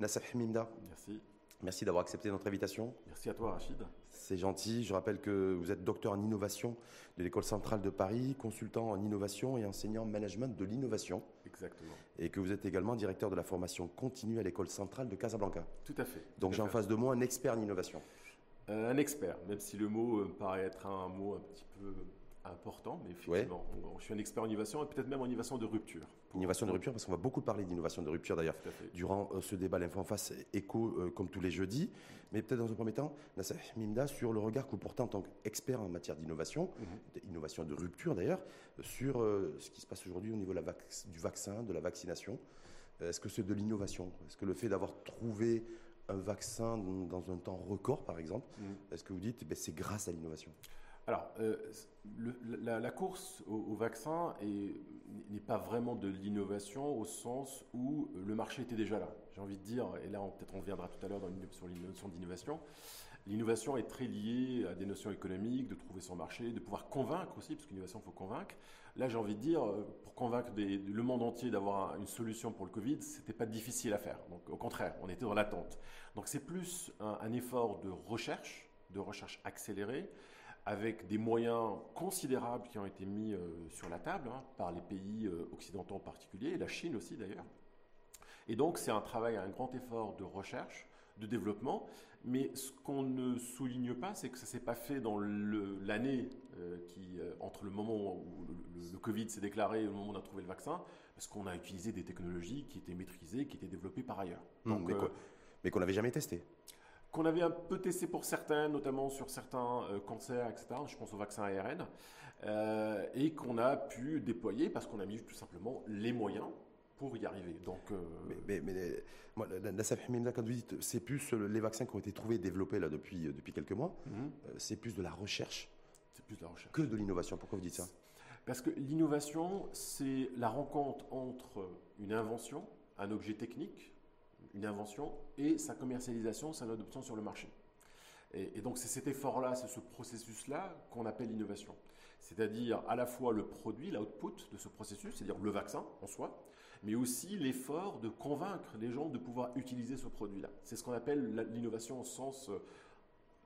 Nassaf Mimda. Merci. Merci d'avoir accepté notre invitation. Merci à toi, Rachid. C'est gentil. Je rappelle que vous êtes docteur en innovation de l'École centrale de Paris, consultant en innovation et enseignant en management de l'innovation. Exactement. Et que vous êtes également directeur de la formation continue à l'École centrale de Casablanca. Tout à fait. Donc j'ai en face de moi un expert en innovation. Euh, un expert, même si le mot me paraît être un mot un petit peu important, mais effectivement, je suis un expert en innovation et peut-être même en innovation de rupture. Innovation de rupture, parce qu'on va beaucoup parler d'innovation de rupture d'ailleurs durant euh, ce débat L'Info en face écho euh, comme tous les jeudis. Mais peut-être dans un premier temps, Nassef Mimda, sur le regard que vous portez en tant qu'expert en matière d'innovation, mhm. d'innovation de rupture d'ailleurs, sur euh, ce qui se passe aujourd'hui au niveau du vaccin, de la vaccination. Est-ce que c'est de l'innovation? Est-ce que le fait d'avoir trouvé un vaccin dans un temps record, par exemple, mhm. est-ce que vous dites que eh c'est grâce à l'innovation? Alors, euh, la, course au, vaccin n'est pas vraiment de l'innovation au sens où le marché était déjà là. J'ai envie de dire, et là peut-être on reviendra tout à l'heure sur les d'innovation, l'innovation est très liée à des notions économiques, de trouver son marché, de pouvoir convaincre aussi, parce qu'innovation, il faut convaincre. Là, j'ai envie de dire, pour convaincre le monde entier d'avoir une solution pour le Covid, c'était pas difficile à faire. Donc, au contraire, on était dans l'attente. Donc, c'est plus un effort de recherche, de recherche accélérée, avec des moyens considérables qui ont été mis euh, sur la table hein, par les pays euh, occidentaux en particulier, et la Chine aussi d'ailleurs. Et donc c'est un travail, un grand effort de recherche, de développement, mais ce qu'on ne souligne pas, c'est que ça s'est pas fait dans l'année euh, qui entre le moment où le, Covid s'est déclaré et le moment où on a trouvé le vaccin, parce qu'on a utilisé des technologies qui étaient maîtrisées, qui étaient développées par ailleurs. Donc, mais qu'on n'avait jamais testé qu'on avait un peu testé pour certains, notamment sur certains euh, cancers, etc. Je pense au vaccin ARN, euh, et qu'on a pu déployer parce qu'on a mis tout simplement les moyens pour y arriver. Donc, euh, mais, mais, moi, la, la quand vous dites, c'est plus les vaccins qui ont été trouvés, développés là depuis depuis quelques mois, mhm. c'est plus de la recherche. C'est plus de la recherche. Que de l'innovation. Pourquoi vous dites ça? Parce que l'innovation, c'est la rencontre entre une invention, un objet technique, une invention et sa commercialisation, sa adoption sur le marché. Et, donc c'est cet effort-là, c'est ce processus-là qu'on appelle l'innovation. C'est-à-dire à la fois le produit, l'output de ce processus, c'est-à-dire le vaccin en soi, mais aussi l'effort de convaincre les gens de pouvoir utiliser ce produit-là. C'est ce qu'on appelle l'innovation au sens euh,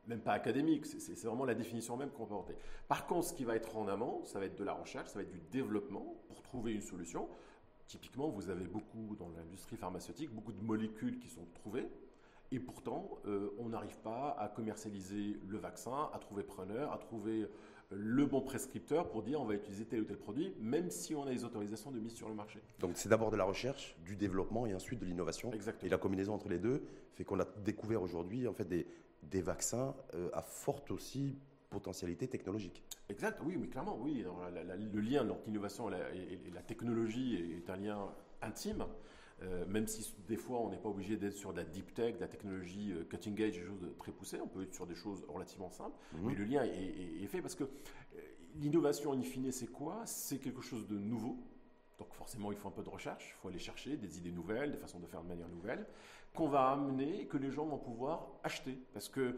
même pas académique, c'est vraiment la définition même qu'on peut porter. Par contre, ce qui va être en amont, ça va être de la recherche, ça va être du développement pour trouver une solution. Typiquement, vous avez beaucoup dans l'industrie pharmaceutique, beaucoup de molécules qui sont trouvées, et pourtant, euh, on n'arrive pas à commercialiser le vaccin, à trouver preneur, à trouver le bon prescripteur pour dire on va utiliser tel ou tel produit, même si on a les autorisations de mise sur le marché. Donc c'est d'abord de la recherche, du développement et ensuite de l'innovation. Exactement. Et la combinaison entre les deux fait qu'on a découvert aujourd'hui en fait des, des vaccins euh, à forte aussi potentialité technologique. Exact, oui, mais clairement, oui. le lien entre l'innovation et, la technologie est un lien intime, euh, même si des fois on n'est pas obligé d'être sur de la deep tech, de la technologie euh, cutting edge, des choses très poussées, on peut être sur des choses relativement simples, mhm. mais le lien est, fait parce que euh, l'innovation, in fine, c'est quoi? C'est quelque chose de nouveau, donc forcément, il faut un peu de recherche, il faut aller chercher des idées nouvelles, des façons de faire de manière nouvelle, qu'on va amener, que les gens vont pouvoir acheter. Parce que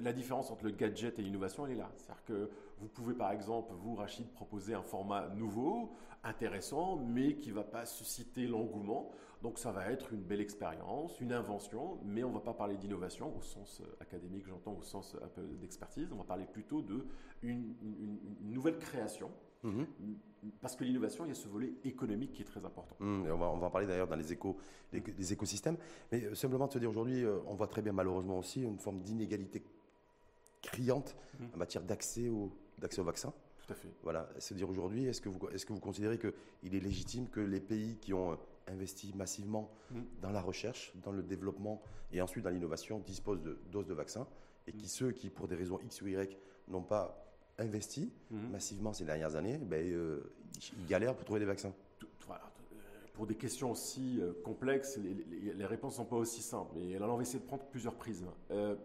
la différence entre le gadget et l'innovation, elle est là. C'est-à-dire que vous pouvez, par exemple, vous, Rachid, proposer un format nouveau, intéressant, mais qui ne va pas susciter l'engouement. Donc ça va être une belle expérience, une invention, mais on ne va pas parler d'innovation au sens euh, académique, j'entends au sens peu d'expertise. On va parler plutôt d'une une nouvelle création Parce que l'innovation, il y a ce volet économique qui est très important. Mhm, on, va, on, va, en parler d'ailleurs dans les, éco, les, écosystèmes. Mais euh, simplement de se dire aujourd'hui, euh, on voit très bien malheureusement aussi une forme d'inégalité criante mhm. en matière d'accès au, d'accès au vaccin. Tout à fait. Voilà, se dire aujourd'hui, est-ce que, vous, est-ce que vous considérez qu'il est légitime que les pays qui ont euh, investi massivement dans la recherche, dans le développement et ensuite dans l'innovation disposent de doses de vaccins et qui ceux qui, pour des raisons X ou Y, n'ont pas investi mhm. massivement ces dernières années, ben, euh, ils galèrent pour trouver des vaccins. Euh, pour des questions aussi euh, complexes, les, réponses ne sont pas aussi simples. Et alors, on va essayer de prendre plusieurs prismes.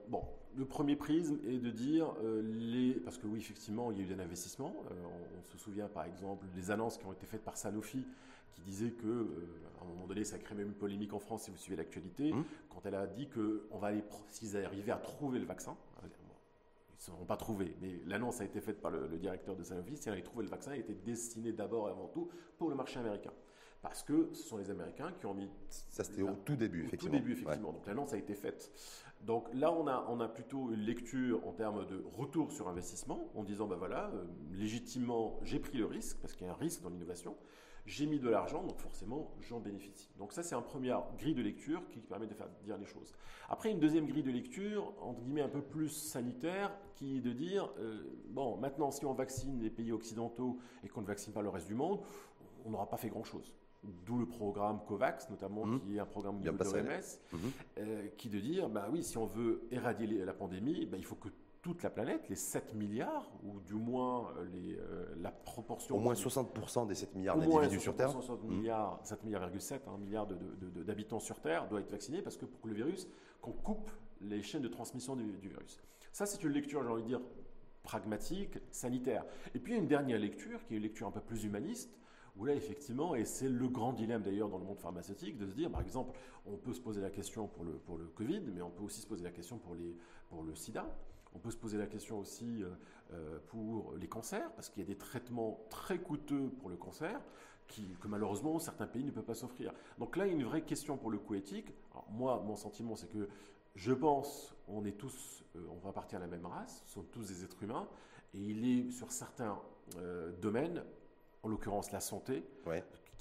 bon, le premier prisme est de dire les, parce que oui, effectivement, il y a eu un investissement. on, se souvient, par exemple, des annonces qui ont été faites par Sanofi, qui disait que, à un moment donné, ça a créé même une polémique en France si vous suivez l'actualité, mhm. quand elle a dit que on va aller, s'ils arrivaient à trouver le vaccin, ils ne sont pas trouvé. Mais l'annonce a été faite par le, directeur de Sanofi. On avait trouvé le vaccin, il était destiné d'abord et avant tout pour le marché américain. parce que ce sont les Américains qui ont mis. Ça, c'était au tout début, effectivement. Au tout début, effectivement. Donc l'annonce a été faite. Donc là, on a, on a plutôt une lecture en termes de retour sur investissement, en disant, ben voilà, euh, légitimement, j'ai pris le risque, parce qu'il y a un risque dans l'innovation, j'ai mis de l'argent, donc forcément, j'en bénéficie. Donc ça, c'est un premier grille de lecture qui permet de faire dire les choses. Après, une deuxième grille de lecture, entre guillemets, un peu plus sanitaire, qui est de dire, euh, bon, maintenant, si on vaccine les pays occidentaux et qu'on ne vaccine pas le reste du monde, on n'aura pas fait grand-chose. D'où le programme COVAX, notamment, mmh. qui est un programme de l'OMS, mmh. euh, qui de dire, bah oui, si on veut éradier la pandémie, bah, il faut que toute la planète, les 7 milliards, ou du moins euh, les, euh, la proportion... Au moins 60% des 7 milliards d'individus sur Terre. 60 mmh. milliards, 7 milliards,7 hein, milliards d'habitants sur Terre doivent être vaccinés parce que pour que le virus, qu'on coupe les chaînes de transmission du, du virus. Ça, c'est une lecture, j'ai envie de dire, pragmatique, sanitaire. Et puis, il y a une dernière lecture, qui est une lecture un peu plus humaniste, où là, effectivement, et c'est le grand dilemme d'ailleurs dans le monde pharmaceutique, de se dire, par exemple, on peut se poser la question pour le, pour le Covid, mais on peut aussi se poser la question pour, les, pour le sida. On peut se poser la question aussi euh, euh, pour les cancers, parce qu'il y a des traitements très coûteux pour le cancer, que malheureusement certains pays ne peuvent pas s'offrir. Donc là, il y a une vraie question pour le coût éthique. Moi, mon sentiment, c'est que je pense, on est tous, euh, on va partir à la même race, ce sont tous des êtres humains, et il est sur certains domaines en l'occurrence la santé,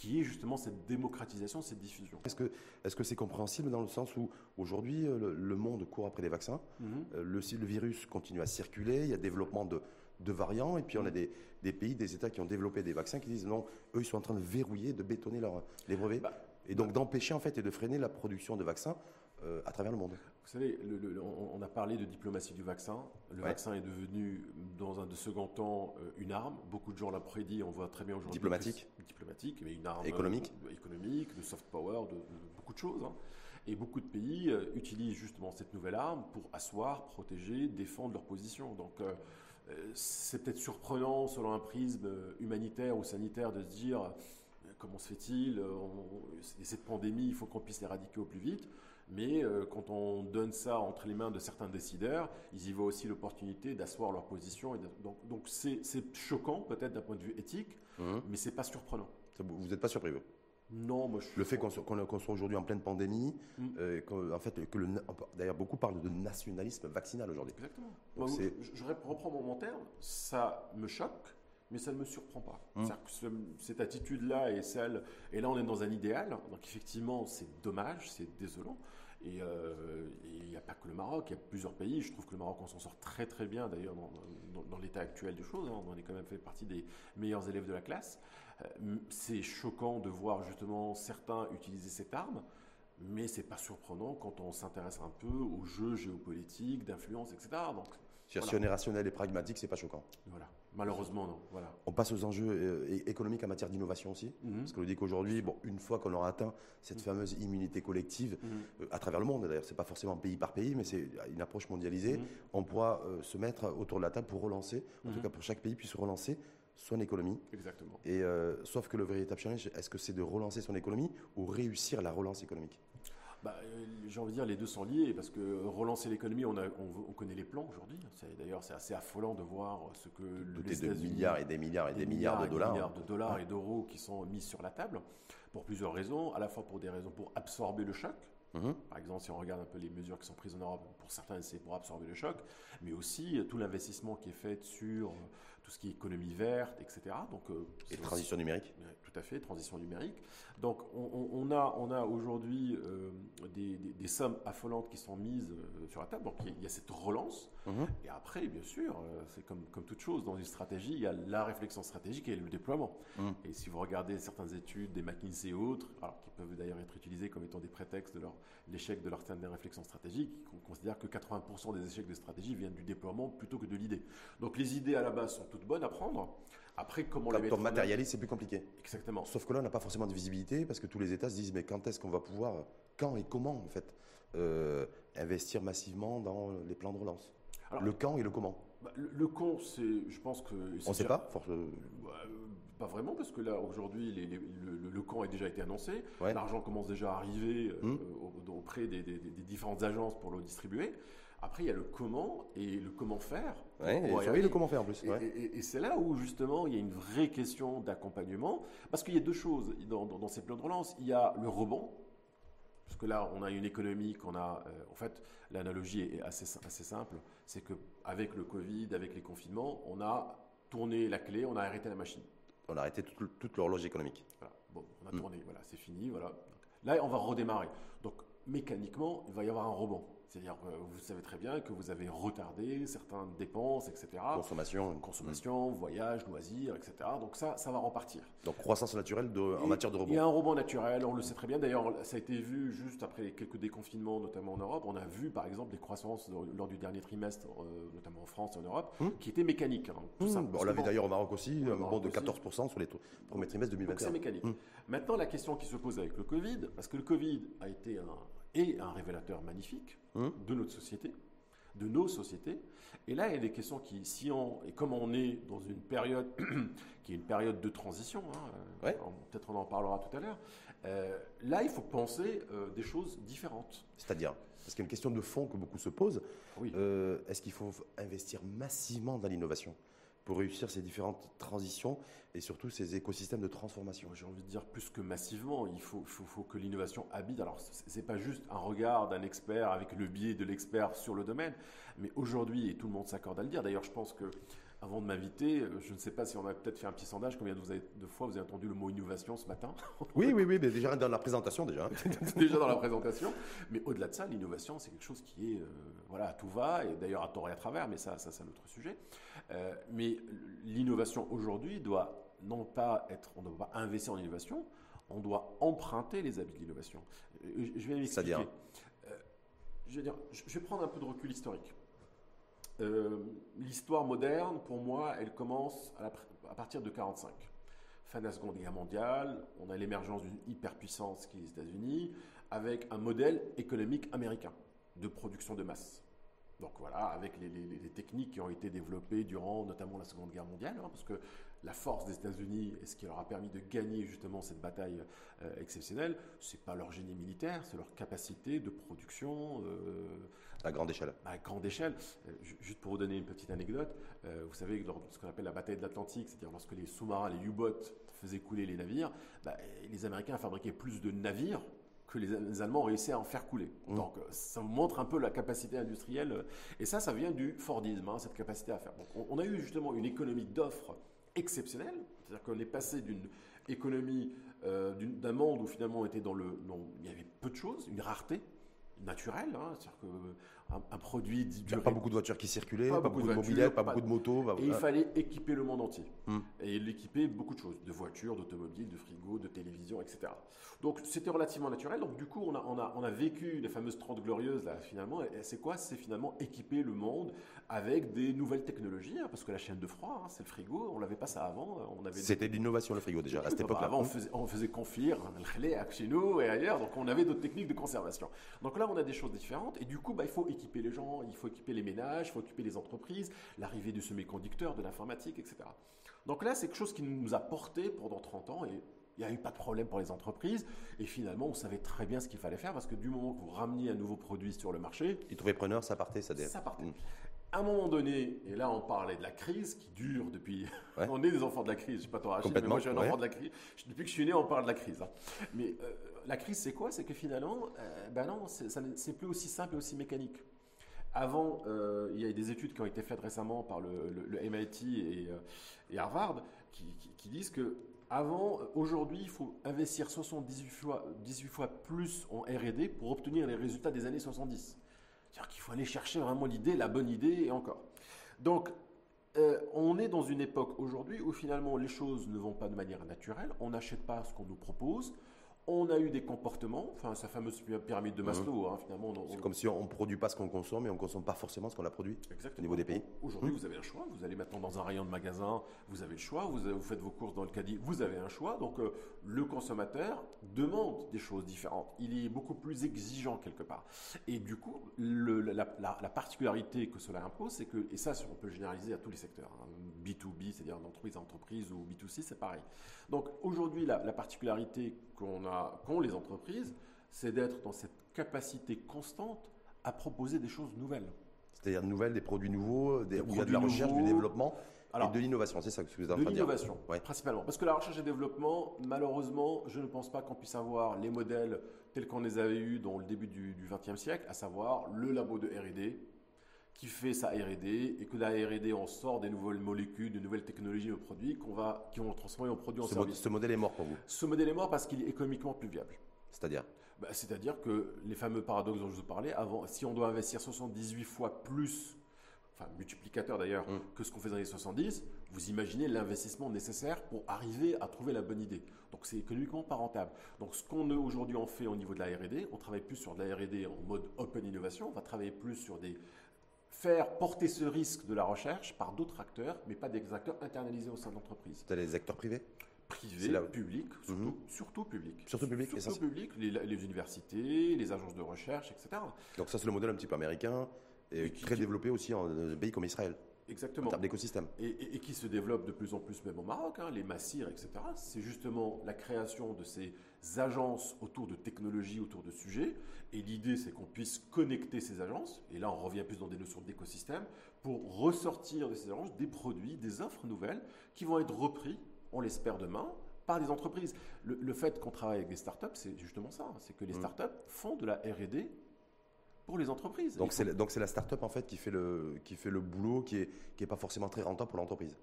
qui est justement cette démocratisation, cette diffusion. Est-ce que c'est compréhensible dans le sens où aujourd'hui euh, le, monde court après les vaccins, mhm. euh, le, le virus continue à circuler, il y a développement de, de variants, et puis on a mhm. des, des, pays, des États qui ont développé des vaccins qui disent non, eux ils sont en train de verrouiller, de bétonner leur, les brevets, bah, et donc d'empêcher en fait et de freiner la production de vaccins euh, à travers le monde. Vous savez, on a parlé de diplomatie du vaccin. Le vaccin est devenu, dans un de second temps, euh, une arme. Beaucoup de gens l'ont prédit. On voit très bien aujourd'hui. Diplomatique. diplomatique, mais une arme économique, euh, économique, de soft power, de, beaucoup de choses. Hein. Et beaucoup de pays utilisent justement cette nouvelle arme pour asseoir, protéger, défendre leur position. Donc c'est peut-être surprenant, selon un prisme humanitaire ou sanitaire, de se dire comment se fait-il Cette pandémie, il faut qu'on puisse l'éradiquer au plus vite. Mais euh, quand on donne ça entre les mains de certains décideurs, ils y voient aussi l'opportunité d'asseoir leur position. Et donc c'est choquant peut-être d'un point de vue éthique, mmh. mais c'est pas surprenant. Vous n'êtes pas surpris vous? Non, moi je Le fait qu'on soit, aujourd'hui en pleine pandémie, mmh. euh, en fait, que d'ailleurs beaucoup parlent de nationalisme vaccinal aujourd'hui. Exactement. je, reprends mon terme, ça me choque, mais ça ne me surprend pas. Mmh. cette attitude-là est celle, et là on est dans un idéal, donc effectivement c'est dommage, c'est désolant, et il n'y a pas que le Maroc, il y a plusieurs pays. Je trouve que le Maroc, on s'en sort très très bien d'ailleurs dans, l'état actuel des choses. Hein. On est quand même fait partie des meilleurs élèves de la classe. Euh, c'est choquant de voir justement certains utiliser cette arme, mais c'est pas surprenant quand on s'intéresse un peu aux jeux géopolitiques, d'influence, etc. Donc, si on est rationnel et pragmatique, c'est pas choquant. Voilà. Malheureusement, non. Voilà. On passe aux enjeux euh, économiques en matière d'innovation aussi. Mhm. Parce qu'on dit qu'aujourd'hui, bon, une fois qu'on aura atteint cette mhm. fameuse immunité collective mhm. euh, à travers le monde, d'ailleurs, c'est pas forcément pays par pays, mais c'est une approche mondialisée, on pourra euh, se mettre autour de la table pour relancer, en tout cas pour chaque pays puisse relancer son économie. Exactement. Et sauf que le véritable challenge, est-ce que c'est de relancer son économie ou réussir la relance économique? Bah, J'ai envie de dire les deux sont liés parce que relancer l'économie, on, on, connaît les plans aujourd'hui. D'ailleurs, c'est assez affolant de voir ce que les de milliards et des milliards et des, milliards, de dollars, milliards de dollars et d'euros qui sont mis sur la table pour plusieurs raisons, à la fois pour des raisons pour absorber le choc. Mhm. Par exemple, si on regarde un peu les mesures qui sont prises en Europe, pour certains, c'est pour absorber le choc, mais aussi tout l'investissement qui est fait sur tout ce qui est économie verte, etc. Donc, euh, et transition numérique Tout à fait, transition numérique. Donc on, a, on a aujourd'hui euh, des, des, sommes affolantes qui sont mises euh, sur la table. Donc il y, a, cette relance. Mhm. Et après, bien sûr, c'est comme, comme toute chose, dans une stratégie, il y a la réflexion stratégique et le déploiement. Mhm. Et si vous regardez certaines études, des McKinsey et autres, alors, qui peuvent d'ailleurs être utilisées comme étant des prétextes de l'échec de leur de réflexion stratégique, on considère que 80% des échecs de stratégie viennent du déploiement plutôt que de l'idée. Donc les idées à la base sont toutes bonnes à prendre. Après, comment Quand les on matérialise, c'est plus compliqué. Exactement. Sauf que là, on n'a pas forcément de visibilité parce que tous les États se disent mais quand est-ce qu'on va pouvoir, quand et comment en fait, euh, investir massivement dans les plans de relance? Le quand et le comment bah, le, quand, c'est, je pense que. On ne sait pas. Force... Euh, pas vraiment parce que là aujourd'hui le, le, camp a déjà été annoncé, l'argent commence déjà à arriver euh, hum. auprès des, des, différentes agences pour le distribuer. Après, il y a le comment et le comment faire. Ouais, et le comment faire en plus. Et, c'est là où justement il y a une vraie question d'accompagnement, parce qu'il y a deux choses dans, ces plans de relance. Il y a le rebond, parce que là, on a une économie qu'on a. Euh, en fait, l'analogie est assez, assez simple. C'est qu'avec le Covid, avec les confinements, on a tourné la clé, on a arrêté la machine. On a arrêté toute, l'horloge économique. Voilà. Bon, on a mm. tourné, voilà, c'est fini, voilà. Là, on va redémarrer. Donc, mécaniquement, il va y avoir un rebond. C'est-à-dire que vous savez très bien que vous avez retardé certaines dépenses, etc. Consommation. Consommation, voyage, loisirs, etc. Donc ça, ça va repartir. Donc croissance naturelle en matière de rebond. Il y a un rebond naturel, on le sait très bien. D'ailleurs, ça a été vu juste après quelques déconfinements, notamment en Europe. On a vu, par exemple, des croissances lors du dernier trimestre, euh, notamment en France et en Europe, hum. qui étaient mécaniques. Hein, hum. on l'avait d'ailleurs au Maroc aussi, un rebond de 14% sur les premiers trimestres 2021. Donc c'est mécanique. Hum. Maintenant, la question qui se pose avec le Covid, parce que le Covid a été un et un révélateur magnifique hein de notre société, de nos sociétés. Et là, il y a des questions qui, si on, et comme on est dans une période qui est une période de transition, hein, euh, peut-être on en parlera tout à l'heure, euh, là, il faut penser euh, des choses différentes. C'est-à-dire Parce qu'il y a une question de fond que beaucoup se posent. Oui. Est-ce qu'il faut investir massivement dans l'innovation? Pour réussir ces différentes transitions et surtout ces écosystèmes de transformation J'ai envie de dire plus que massivement, il faut, que l'innovation habite. Alors, ce n'est pas juste un regard d'un expert avec le biais de l'expert sur le domaine, mais aujourd'hui, et tout le monde s'accorde à le dire, d'ailleurs, je pense que avant de m'inviter, euh, je ne sais pas si on a peut-être fait un petit sondage, combien de, vous avez, de fois vous avez entendu le mot innovation ce matin Oui, oui, oui, mais déjà dans la présentation déjà. déjà dans la présentation. Mais au-delà de ça, l'innovation, c'est quelque chose qui est, euh, voilà, à tout va, et d'ailleurs à tort et à travers, mais ça, ça c'est un autre sujet. Euh, mais l'innovation aujourd'hui doit non pas être, on ne doit pas investir en innovation, on doit emprunter les habits de l'innovation. Je vais m'expliquer. C'est-à-dire je, vais dire, je vais prendre un peu de recul historique. Euh, l'histoire moderne, pour moi, elle commence à, partir de 1945. Fin de la Seconde Guerre mondiale, on a l'émergence d'une hyperpuissance qui est les États-Unis, avec un modèle économique américain de production de masse. Donc voilà, avec les, techniques qui ont été développées durant notamment la Seconde Guerre mondiale, hein, parce que la force des États-Unis et ce qui leur a permis de gagner justement cette bataille euh, exceptionnelle, c'est pas leur génie militaire, c'est leur capacité de production. Euh, à grande échelle. À grande échelle. Euh, juste pour vous donner une petite anecdote, vous savez, lors de ce qu'on appelle la bataille de l'Atlantique, c'est-à-dire lorsque les sous-marins, les U-boats faisaient couler les navires, bah, les Américains fabriquaient plus de navires que les, Allemands réussissaient à en faire couler. Mmh. Donc ça vous montre un peu la capacité industrielle. Et ça, ça vient du Fordisme, hein, cette capacité à faire. Donc on, a eu justement une économie d'offres exceptionnelle. C'est-à-dire qu'on est passé d'une économie, euh, d'un monde où finalement on était dans le, non, il y avait peu de choses, une rareté naturelle. Hein. C'est-à-dire que un, produit. Il pas beaucoup de voitures qui circulaient, pas, beaucoup, de, mobilettes, pas, beaucoup de motos. et il fallait équiper le monde entier. Hmm. Et l'équiper beaucoup de choses, de voitures, d'automobiles, de frigos, de télévisions, etc. Donc c'était relativement naturel. Donc du coup, on a, on a, on a vécu les fameuses 30 glorieuses, là, finalement. Et c'est quoi? C'est finalement équiper le monde avec des nouvelles technologies, hein, parce que la chaîne de froid, hein, c'est le frigo, on l'avait pas ça avant. On avait C'était l'innovation le frigo déjà à cette époque-là. Avant, on faisait, on faisait confire, chez nous et ailleurs, donc on avait d'autres techniques de conservation. Donc là, on a des choses différentes, et du coup, bah, il faut équiper les gens, il faut équiper les ménages, il faut équiper les entreprises, l'arrivée du semi-conducteur, de l'informatique, etc. Donc là, c'est quelque chose qui nous a porté pendant 30 ans, et il n'y a eu pas de problème pour les entreprises. Et finalement, on savait très bien ce qu'il fallait faire parce que du moment que vous rameniez un nouveau produit sur le marché. Ils trouvaient preneur, ça partait, ça Ça partait. Mm à un moment donné, et là on parlait de la crise qui dure depuis. on est des enfants de la crise, je ne sais pas toi, Rachid, mais moi je suis un enfant de la crise. Depuis que je suis né, on parle de la crise. Hein. Mais euh, la crise, c'est quoi? C'est que finalement, euh, ben non, c'est plus aussi simple et aussi mécanique. Avant, euh, il y a des études qui ont été faites récemment par le, MIT et, Harvard qui, qui, disent que avant, aujourd'hui, il faut investir 78 fois, 18 fois plus en R&D pour obtenir les résultats des années 70. C'est-à-dire qu'il faut aller chercher vraiment l'idée, la bonne idée et encore. Donc, euh, on est dans une époque aujourd'hui où finalement les choses ne vont pas de manière naturelle, on n'achète pas ce qu'on nous propose, on a eu des comportements, enfin sa fameuse pyramide de Maslow, hein, finalement. C'est comme si on ne produit pas ce qu'on consomme et on ne consomme pas forcément ce qu'on a produit Exactement. au niveau des pays. Aujourd'hui, mmh. vous avez un choix. Vous allez maintenant dans un rayon de magasin, vous avez le choix. Vous, vous faites vos courses dans le caddie, vous avez un choix. Donc euh, le consommateur demande des choses différentes. Il est beaucoup plus exigeant quelque part. Et du coup, la, particularité que cela impose, c'est que, et ça, on peut généraliser à tous les secteurs, B2B, hein, c'est-à-dire d'entreprise à entreprise, ou B2C, c'est pareil. Donc aujourd'hui, la, particularité qu'on a, qu'ont les entreprises, c'est d'être dans cette capacité constante à proposer des choses nouvelles. C'est-à-dire nouvelles, des produits nouveaux, des, où il y a de la recherche, du développement et de l'innovation. C'est ça que vous êtes en train de dire. De l'innovation, principalement. Parce que la recherche et développement, malheureusement, je ne pense pas qu'on puisse avoir les modèles tels qu'on les avait eus dans le début du XXe siècle, à savoir le labo de R&D qui fait sa R&D et que la R&D en sort des nouvelles molécules, de nouvelles technologies de produits qu'on va, qui vont transformer en produits en ce ce modèle est mort pour vous Ce modèle est mort parce qu'il est économiquement plus viable. C'est-à-dire bah, C'est-à-dire que les fameux paradoxes dont je vous parlais, avant, si on doit investir 78 fois plus, enfin multiplicateur d'ailleurs, mm. que ce qu'on fait dans les 70, vous imaginez l'investissement nécessaire pour arriver à trouver la bonne idée. Donc c'est économiquement pas rentable. Donc ce qu'on aujourd'hui en fait au niveau de la R&D, on travaille plus sur de la R&D en mode open innovation, on va travailler plus sur des faire porter ce risque de la recherche par d'autres acteurs, mais pas des acteurs internalisés au sein de l'entreprise. C'est les acteurs privés Privés, publics, surtout, mhm. surtout publics. Surtout publics, surtout publics, les, les, universités, les agences de recherche, etc. Donc ça c'est le modèle un petit peu américain, et très développé aussi en pays comme Israël. Exactement. En termes d'écosystème. Et, qui se développe de plus en plus même au Maroc, hein, les Massir, etc. C'est justement la création de ces agences autour de technologies, autour de sujets. Et l'idée, c'est qu'on puisse connecter ces agences, et là on revient plus dans des notions d'écosystème, pour ressortir de ces agences des produits, des offres nouvelles qui vont être repris, on l'espère demain, par des entreprises. Le, fait qu'on travaille avec des startups, c'est justement ça. C'est que les mmh. startups font de la R&D pour les entreprises. Donc c'est donc c'est la start-up en fait qui fait le qui fait le boulot qui est qui est pas forcément très rentable pour l'entreprise.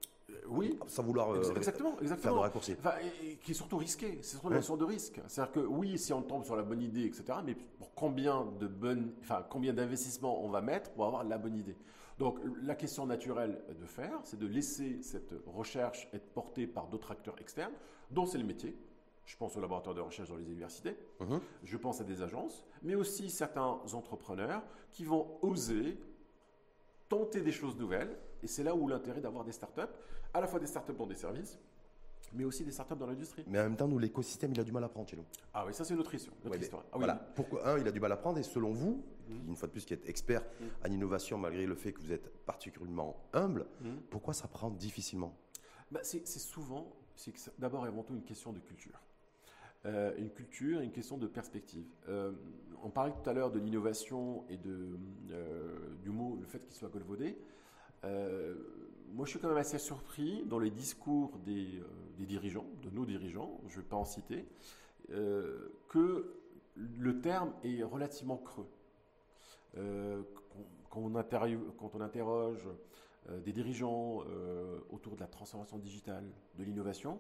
Oui, sans vouloir euh, exactement, exactement. faire de raccourcis. Enfin, et, qui est surtout risqué. C'est surtout une notion de risque. C'est-à-dire que oui, si on tombe sur la bonne idée, etc. Mais pour combien de bonnes, enfin combien d'investissements on va mettre pour avoir la bonne idée? Donc la question naturelle de faire, c'est de laisser cette recherche être portée par d'autres acteurs externes, dont c'est le métier. Je pense aux laboratoires de recherche dans les universités, mhm. je pense à des agences, mais aussi certains entrepreneurs qui vont oser tenter des choses nouvelles. Et c'est là où l'intérêt d'avoir des startups, à la fois des startups dans des services, mais aussi des startups dans l'industrie. Mais en même temps, nous, l'écosystème, il a du mal à prendre chez nous. Ah oui, ça c'est notre histoire. Ah voilà. Pourquoi Un, il a du mal à prendre, et selon vous, mhm. une fois de plus, qui êtes expert mhm. en innovation, malgré le fait que vous êtes particulièrement humble, pourquoi ça prend difficilement? Bah, C'est souvent, c'est d'abord et avant tout une question de culture. Euh, une culture, une question de perspective. Euh, on parlait tout à l'heure de l'innovation et de, euh, du mot, le fait qu'il soit golvaudé. Moi, je suis quand même assez surpris dans les discours des, dirigeants, de nos dirigeants, je ne vais pas en citer, que le terme est relativement creux. Quand on, quand, on interroge des dirigeants autour de la transformation digitale, de l'innovation,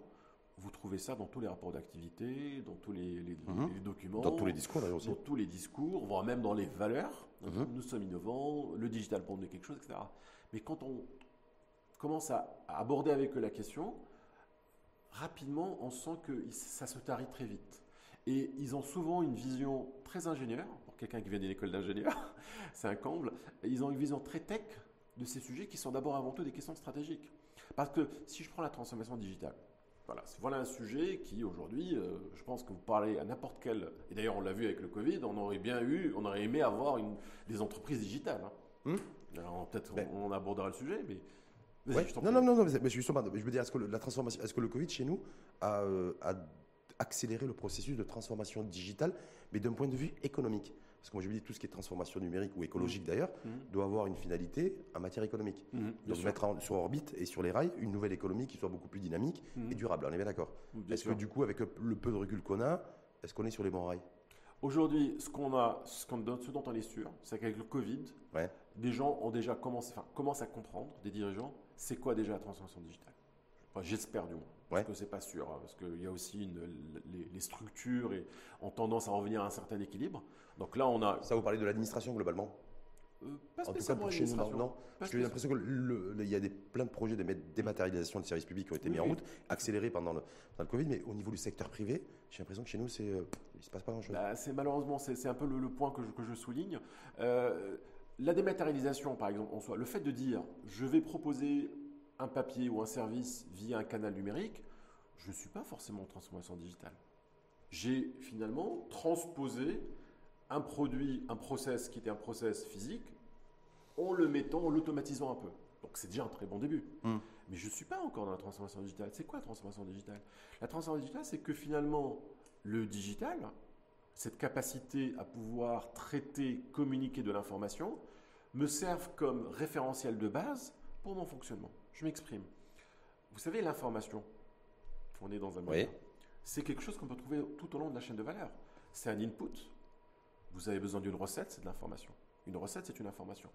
vous trouvez ça dans tous les rapports d'activité, dans tous les, mhm. documents. Dans tous les discours d'ailleurs aussi. Dans tous les discours, voire même dans les valeurs. Mhm. Nous sommes innovants, le digital pour nous quelque chose, etc. Mais quand on commence à, aborder avec eux la question, rapidement, on sent que ça se tarit très vite. Et ils ont souvent une vision très ingénieure, pour quelqu'un qui vient d'une école d'ingénieur, c'est un comble. Ils ont une vision très tech de ces sujets qui sont d'abord avant tout des questions stratégiques. Parce que si je prends la transformation digitale, voilà, un sujet qui aujourd'hui, euh, je pense que vous parlez à n'importe quel, et d'ailleurs on l'a vu avec le Covid, on aurait bien eu, on aurait aimé avoir des entreprises digitales. Hein. Hmm. Peut-être ben. on, abordera le sujet, mais non, non, non, non, mais justement, je veux dire, est-ce que la transformation, est-ce que le Covid chez nous a, euh, a accéléré le processus de transformation digitale, mais d'un point de vue économique? Parce que moi je me dis tout ce qui est transformation numérique ou écologique mmh. d'ailleurs, mmh. doit avoir une finalité en matière économique. Mmh, Donc mettre sur orbite et sur les rails une nouvelle économie qui soit beaucoup plus dynamique et durable. On est bien d'accord. Est-ce que du coup, avec le peu de recul qu'on a, est-ce qu'on est sur les bons rails? Aujourd'hui, ce qu'on a, ce, dont on est sûr, c'est qu'avec le Covid, des gens ont déjà commencé, enfin, commencent à comprendre, des dirigeants, c'est quoi déjà la transformation digitale? J'espère du moins. Parce que c'est pas sûr, hein, parce qu'il y a aussi une, les, structures et, ont tendance à revenir à un certain équilibre. Donc là, on a. Ça, vous parlez de l'administration globalement? Euh, pas en tout cas pour chez nous, non. J'ai l'impression qu'il y a des, plein de projets de dématérialisation des services publics qui ont été mis en route, accélérés pendant le, le, Covid, mais au niveau du secteur privé, j'ai l'impression que chez nous, c'est, euh, il ne se passe pas grand-chose. Bah, c'est malheureusement, c'est, un peu le, point que je, que je souligne. Euh, la dématérialisation, par exemple, en soi, le fait de dire je vais proposer un papier ou un service via un canal numérique, je ne suis pas forcément en transformation digitale. J'ai finalement transposé un produit, un process qui était un process physique, en le mettant, en l'automatisant un peu. Donc c'est déjà un très bon début. Hmm. Mais je ne suis pas encore dans la transformation digitale. C'est quoi la transformation digitale? La transformation digitale, c'est que finalement, le digital, cette capacité à pouvoir traiter, communiquer de l'information, me servent comme référentiel de base pour mon fonctionnement. Je m'exprime. Vous savez, l'information, on est dans un Oui. c'est quelque chose qu'on peut trouver tout au long de la chaîne de valeur. C'est un input. Vous avez besoin d'une recette, c'est de l'information. Une recette, c'est une information.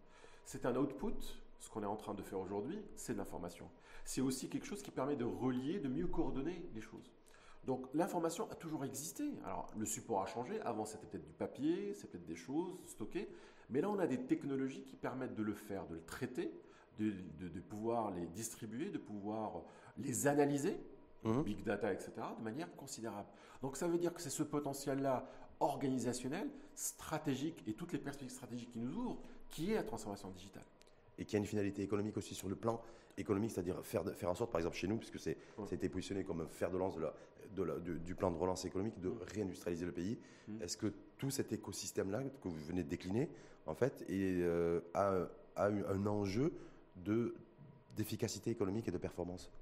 C'est un output. Ce qu'on est en train de faire aujourd'hui, c'est de l'information. C'est aussi quelque chose qui permet de relier, de mieux coordonner les choses. Donc l'information a toujours existé. Alors le support a changé. Avant c'était peut-être du papier, c'est peut-être des choses stockées. Mais là on a des technologies qui permettent de le faire, de le traiter, de, de- de pouvoir les distribuer, de pouvoir les analyser, Mhm. big data, etc., de manière considérable. Donc ça veut dire que c'est ce potentiel-là organisationnel, stratégique et toutes les perspectives stratégiques qui nous ouvrent, qui est la transformation digitale. et qui a une finalité économique aussi sur le plan économique, c'est-à-dire faire, faire en sorte, par exemple chez nous, puisque c'est, Ouais. ça a été positionné comme un fer de lance de la- de la- de- du plan de relance économique, de réindustrialiser le pays. Mm. Est-ce que tout cet écosystème-là que vous venez de décliner, en fait, est, euh, a, a eu un enjeu de, d'efficacité économique et de performance?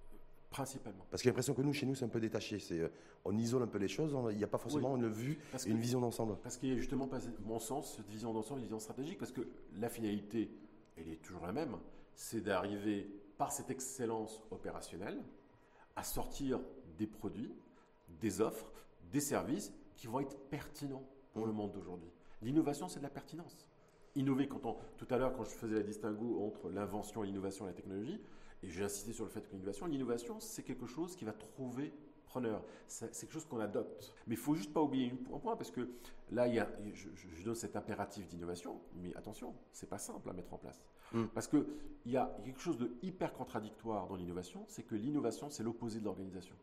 Principalement. Parce que j'ai l'impression que nous, chez nous, c'est un peu détaché. C'est, euh, on isole un peu les choses, il n'y a pas forcément une vue et une que- vision d'ensemble. Parce qu'il y a justement pas, mon sens, cette vision d'ensemble, une vision stratégique, parce que la finalité, elle est toujours la même, c'est d'arriver par cette excellence opérationnelle à sortir des produits, des offres, des services qui vont être pertinents pour le monde d'aujourd'hui. L'innovation, c'est de la pertinence. Innover, quand on, tout à l'heure, quand je faisais la distinguo entre l'invention, l'innovation et la technologie, et j'ai insisté sur le fait que l'innovation, l'innovation, c'est quelque chose qui va trouver preneur. C'est quelque chose qu'on adopte. Mais il faut juste pas oublier un point, parce que là, il y a, je, donne cet impératif d'innovation, mais attention, c'est pas simple à mettre en place. Mm. Parce qu'il y a quelque chose de hyper contradictoire dans l'innovation, c'est que l'innovation, c'est l'opposé de l'organisation.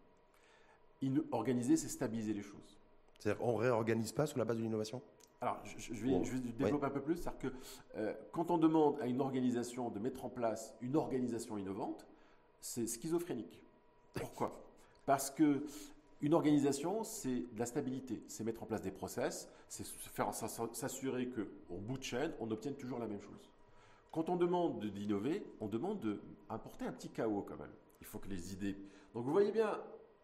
Organiser, c'est stabiliser les choses. C'est-à-dire qu'on ne réorganise pas sur la base de l'innovation? Alors, je, je vais, Bon, je vais développer un peu plus. C'est-à-dire que euh, quand on demande à une organisation de mettre en place une organisation innovante, c'est schizophrénique. Pourquoi? Parce que une organisation, c'est de la stabilité, c'est mettre en place des process, c'est s'assurer qu'au bout de chaîne, on obtienne toujours la même chose. Quand on demande de- d'innover, on demande d'importer un petit chaos quand même. Il faut que les idées. Donc vous voyez bien,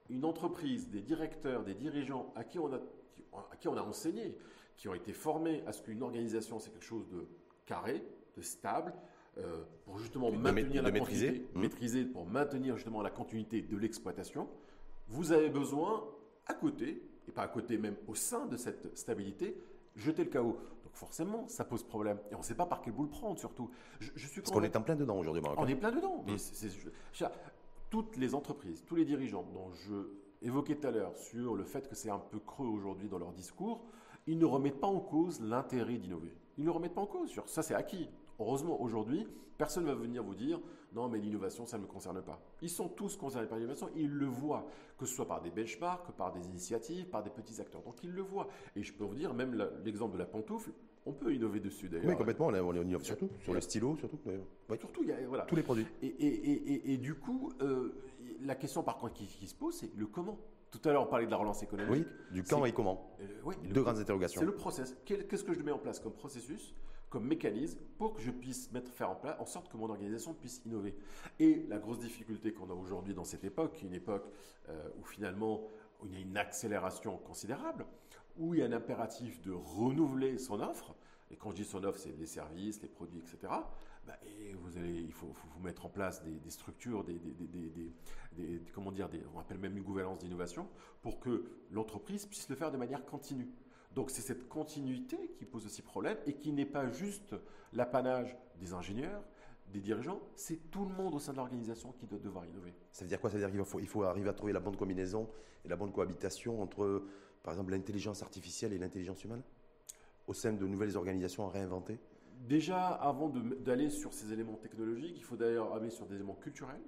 une entreprise, des directeurs, des dirigeants à qui on a, qui- à qui on a enseigné, qui ont été formés à ce qu'une organisation, c'est quelque chose de carré, de stable, euh, pour justement De maintenir ma- la maîtriser. continuité, maîtriser, pour maintenir justement la continuité de l'exploitation. Vous avez besoin, à côté, et pas à côté même au sein de cette stabilité, jeter le chaos. Donc forcément, ça pose problème. Et on ne sait pas par quel bout le prendre surtout. Je, je suis Parce qu'on est en plein dedans aujourd'hui, on est plein dedans. Mm. Je- toutes les entreprises, tous les dirigeants dont je évoquais tout à l'heure sur le fait que c'est un peu creux aujourd'hui dans leur discours, ils ne remettent pas en cause l'intérêt d'innover. Ils ne le remettent pas en cause. Sur ça, c'est acquis. Heureusement, aujourd'hui, personne ne va venir vous dire non, mais l'innovation, ça ne me concerne pas. Ils sont tous concernés par l'innovation. Ils le voient, que ce soit par des benchmarks, par des initiatives, par des petits acteurs. Donc, ils le voient. Et je peux vous dire, même l'exemple de la pantoufle, on peut innover dessus d'ailleurs. Oui, complètement, on, innove surtout, sur le stylo, surtout. Oui, Surtout, il y a, voilà. tous les produits. Et, et- et- et- et du coup, euh, la question par contre qui, qui se pose, c'est le comment. Tout à l'heure, on parlait de la relance économique. Oui, du quand et comment. Euh, le Deux grandes interrogations. C'est le process. Qu'est-ce que je mets en place comme processus, comme mécanisme, pour que je puisse mettre, faire en place, en sorte que mon organisation puisse innover? Et la grosse difficulté qu'on a aujourd'hui dans cette époque, qui est une époque euh, où finalement où il y a une accélération considérable, où il y a un impératif de renouveler son offre. Et quand je dis son offre, c'est les services, les produits, etc. Bah, et vous allez, il faut, faut- faut mettre en place des, structures, des, comment dire, on appelle même une gouvernance d'innovation, pour que l'entreprise puisse le faire de manière continue. Donc c'est cette continuité qui pose aussi problème et qui n'est pas juste l'apanage des ingénieurs, des dirigeants, c'est tout le monde au sein de l'organisation qui doit devoir innover. Ça veut dire quoi? Ça veut dire qu'il faut, il faut arriver à trouver la bonne combinaison et la bonne cohabitation entre, par exemple, l'intelligence artificielle et l'intelligence humaine au sein de nouvelles organisations à réinventer? Déjà, avant d'aller sur ces éléments technologiques, il faut d'ailleurs aller sur des éléments culturels,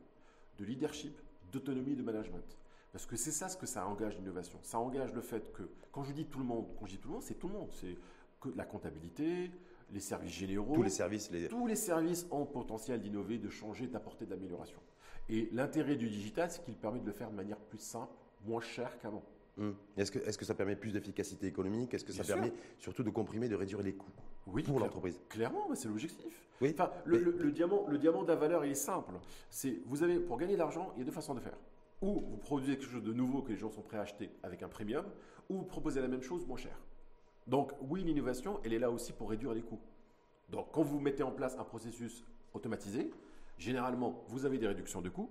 de leadership, d'autonomie, de management. Parce que c'est ça ce que ça engage l'innovation. Ça engage le fait que, quand je dis tout le monde, quand je dis tout le monde, c'est tout le monde. C'est que la comptabilité, les services généraux, Tous les services, les... tous les services ont potentiel d'innover, de changer, d'apporter de l'amélioration. Et l'intérêt du digital, c'est qu'il permet de le faire de manière plus simple, moins chère qu'avant. Hum. Est-ce que, est-ce que ça permet plus d'efficacité économique? Est-ce que ça sûr. permet surtout de comprimer, de réduire les coûts? Oui, pour l'entreprise Clairement, c'est l'objectif. Oui, Enfin, le, mais- le- le diamant, le diamant de la valeur, il est simple. C'est, vous avez, pour gagner de l'argent, il y a deux façons de faire. Ou vous produisez quelque chose de nouveau que les gens sont prêts à acheter avec un premium, ou vous proposez la même chose moins cher. Donc, oui, l'innovation, elle est là aussi pour réduire les coûts. Donc, quand vous mettez en place un processus automatisé, généralement, vous avez des réductions de coûts.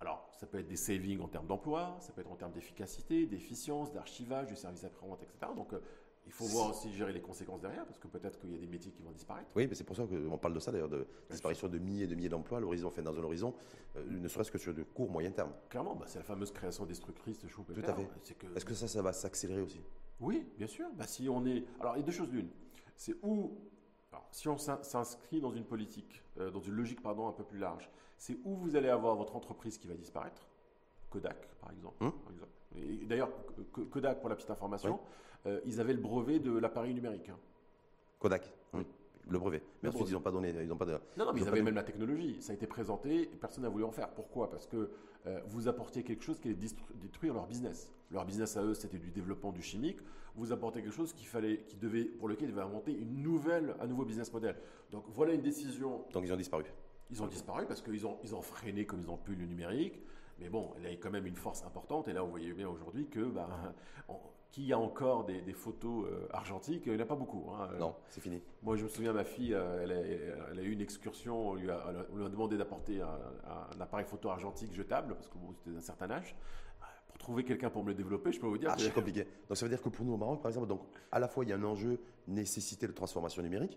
Alors, ça peut être des savings en termes d'emploi, ça peut être en termes d'efficacité, d'efficience, d'archivage, du service après-vente, etc. Donc, euh, il faut voir aussi gérer les conséquences derrière, parce que peut-être qu'il y a des métiers qui vont disparaître. Oui, mais c'est pour ça qu'on parle de ça d'ailleurs, de disparition de milliers et de milliers d'emplois, l'horizon fait dans un horizon, euh, ne serait-ce que sur de court, moyen terme. Clairement, bah, c'est la fameuse création destructrice de Tout à fait. Est-ce que... ça, ça va s'accélérer aussi? Oui, bien sûr. Bah, si on est... Alors, il y a deux choses l'une. C'est où si on s'inscrit dans une politique, euh, dans une logique pardon, un peu plus large, c'est où vous allez avoir votre entreprise qui va disparaître, Kodak par exemple. Hum. D'ailleurs, Kodak, pour la petite information, euh, ils avaient le brevet de l'appareil numérique. Hein. Kodak, oui. Le brevet. Mais ensuite, ils n'ont pas donné. Ils ont pas de, non, non, mais ils, avaient même la technologie. Ça a été présenté et personne n'a voulu en faire. Pourquoi? Parce que euh, vous apportiez quelque chose qui allait détruire leur business. Leur business à eux, c'était du développement du chimique. Vous apportez quelque chose qui fallait, qui devait, pour lequel ils devaient inventer une nouvelle, un nouveau business model. Donc voilà une décision. Donc ils ont disparu. Ils ont disparu parce qu'ils ont, ils ont freiné comme ils ont pu le numérique. Mais bon, y a quand même une force importante. Et là, vous voyez bien aujourd'hui que bah, qui a encore des, photos euh, argentiques Il n'y en a pas beaucoup. Hein. Non, c'est fini. Moi, je me souviens, ma fille, euh, elle, a, eu une excursion. On lui a, demandé d'apporter un, appareil photo argentique jetable, parce que c'était d'un certain âge. Pour trouver quelqu'un pour me le développer, je peux vous dire. Ah, c'est compliqué. Donc, ça veut dire que pour nous au Maroc, par exemple, donc, à la fois, il y a un enjeu nécessité de transformation numérique.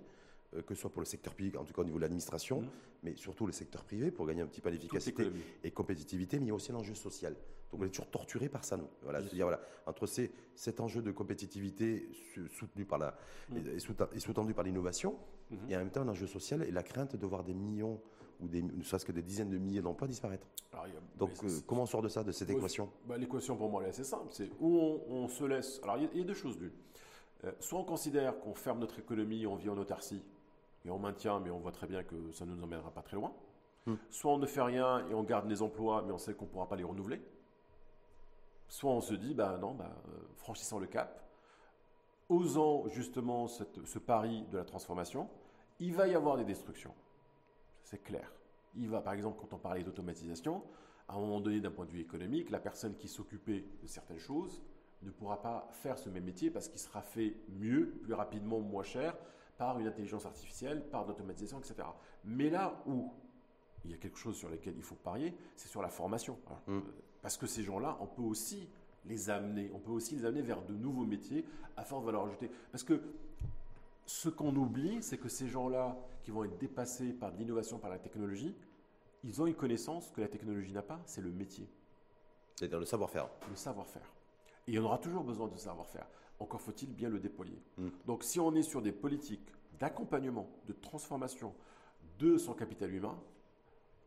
Euh, que ce soit pour le secteur public, en tout cas au niveau de l'administration, mmh. mais surtout le secteur privé pour gagner un petit peu d'efficacité et compétitivité, mais il y a aussi l'enjeu social. Donc on est toujours torturé par ça, nous. Voilà, dire, voilà, entre ces, cet enjeu de compétitivité soutenu par la, mmh. et, sous-tendu par l'innovation, mmh. et en même temps un enjeu social et la crainte de voir des millions ou des, ne serait-ce que des dizaines de milliers d'emplois disparaître. Donc euh, comment on sort de ça, de cette équation? bah, L'équation pour moi elle est assez simple. C'est où on, se laisse. Alors il y, a deux choses d'une. Euh, soit on considère qu'on ferme notre économie, on vit en autarcie, et on maintient, mais on voit très bien que ça ne nous emmènera pas très loin. Hmm. Soit on ne fait rien et on garde les emplois, mais on sait qu'on ne pourra pas les renouveler. Soit on se dit, bah non, bah, euh, franchissant le cap, osant justement ce pari de la transformation, il va y avoir des destructions. C'est clair. Il va, par exemple, quand on parlait d'automatisation, à un moment donné, d'un point de vue économique, la personne qui s'occupait de certaines choses ne pourra pas faire ce même métier parce qu'il sera fait mieux, plus rapidement, moins cher, par une intelligence artificielle, par l'automatisation, etc. Mais là où il y a quelque chose sur lequel il faut parier, c'est sur la formation. Mm. Euh, parce que ces gens-là, on peut aussi les amener, on peut aussi les amener vers de nouveaux métiers à forte valeur ajoutée. Parce que ce qu'on oublie, c'est que ces gens-là qui vont être dépassés par l'innovation, par la technologie, ils ont une connaissance que la technologie n'a pas, c'est le métier. C'est-à-dire le savoir-faire. Le savoir-faire. Et on aura toujours besoin de savoir-faire. Encore faut-il bien le déployer. Mm. Donc si on est sur des politiques d'accompagnement, de transformation de son capital humain,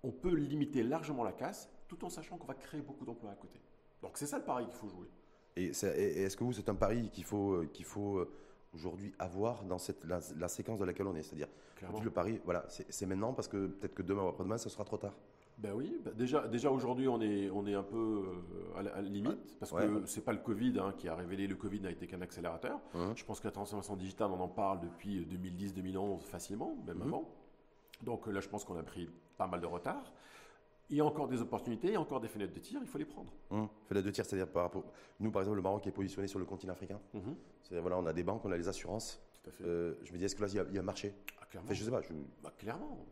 on peut limiter largement la casse tout en sachant qu'on va créer beaucoup d'emplois à côté. Donc c'est ça le pari qu'il faut jouer. Et, est-ce que vous, c'est un pari qu'il faut, euh, qu'il faut euh, aujourd'hui avoir dans cette, la, séquence dans laquelle on est? C'est-à-dire, le pari, voilà, c'est maintenant parce que peut-être que demain ou après-demain, ce sera trop tard. Ben oui, ben déjà, déjà aujourd'hui on est, on est un peu euh, à la, limite, parce que ce n'est pas le Covid hein, qui a révélé, le Covid n'a été qu'un accélérateur. Je pense que la transformation digitale, on en parle depuis 2010-2011 facilement, même mhm. avant. Donc là je pense qu'on a pris pas mal de retard. Il y a encore des opportunités, il y a encore des fenêtres de tir, il faut les prendre. Mmh. Fenêtres de tir, c'est-à-dire par rapport. Nous, par exemple, le Maroc est positionné sur le continent africain. Mmh. C'est-à-dire, voilà, on a des banques, on a les assurances. Tout à fait. Euh, je me dis, est-ce que là, il y, a, un marché? Ah, clairement. je sais pas. Bah, clairement,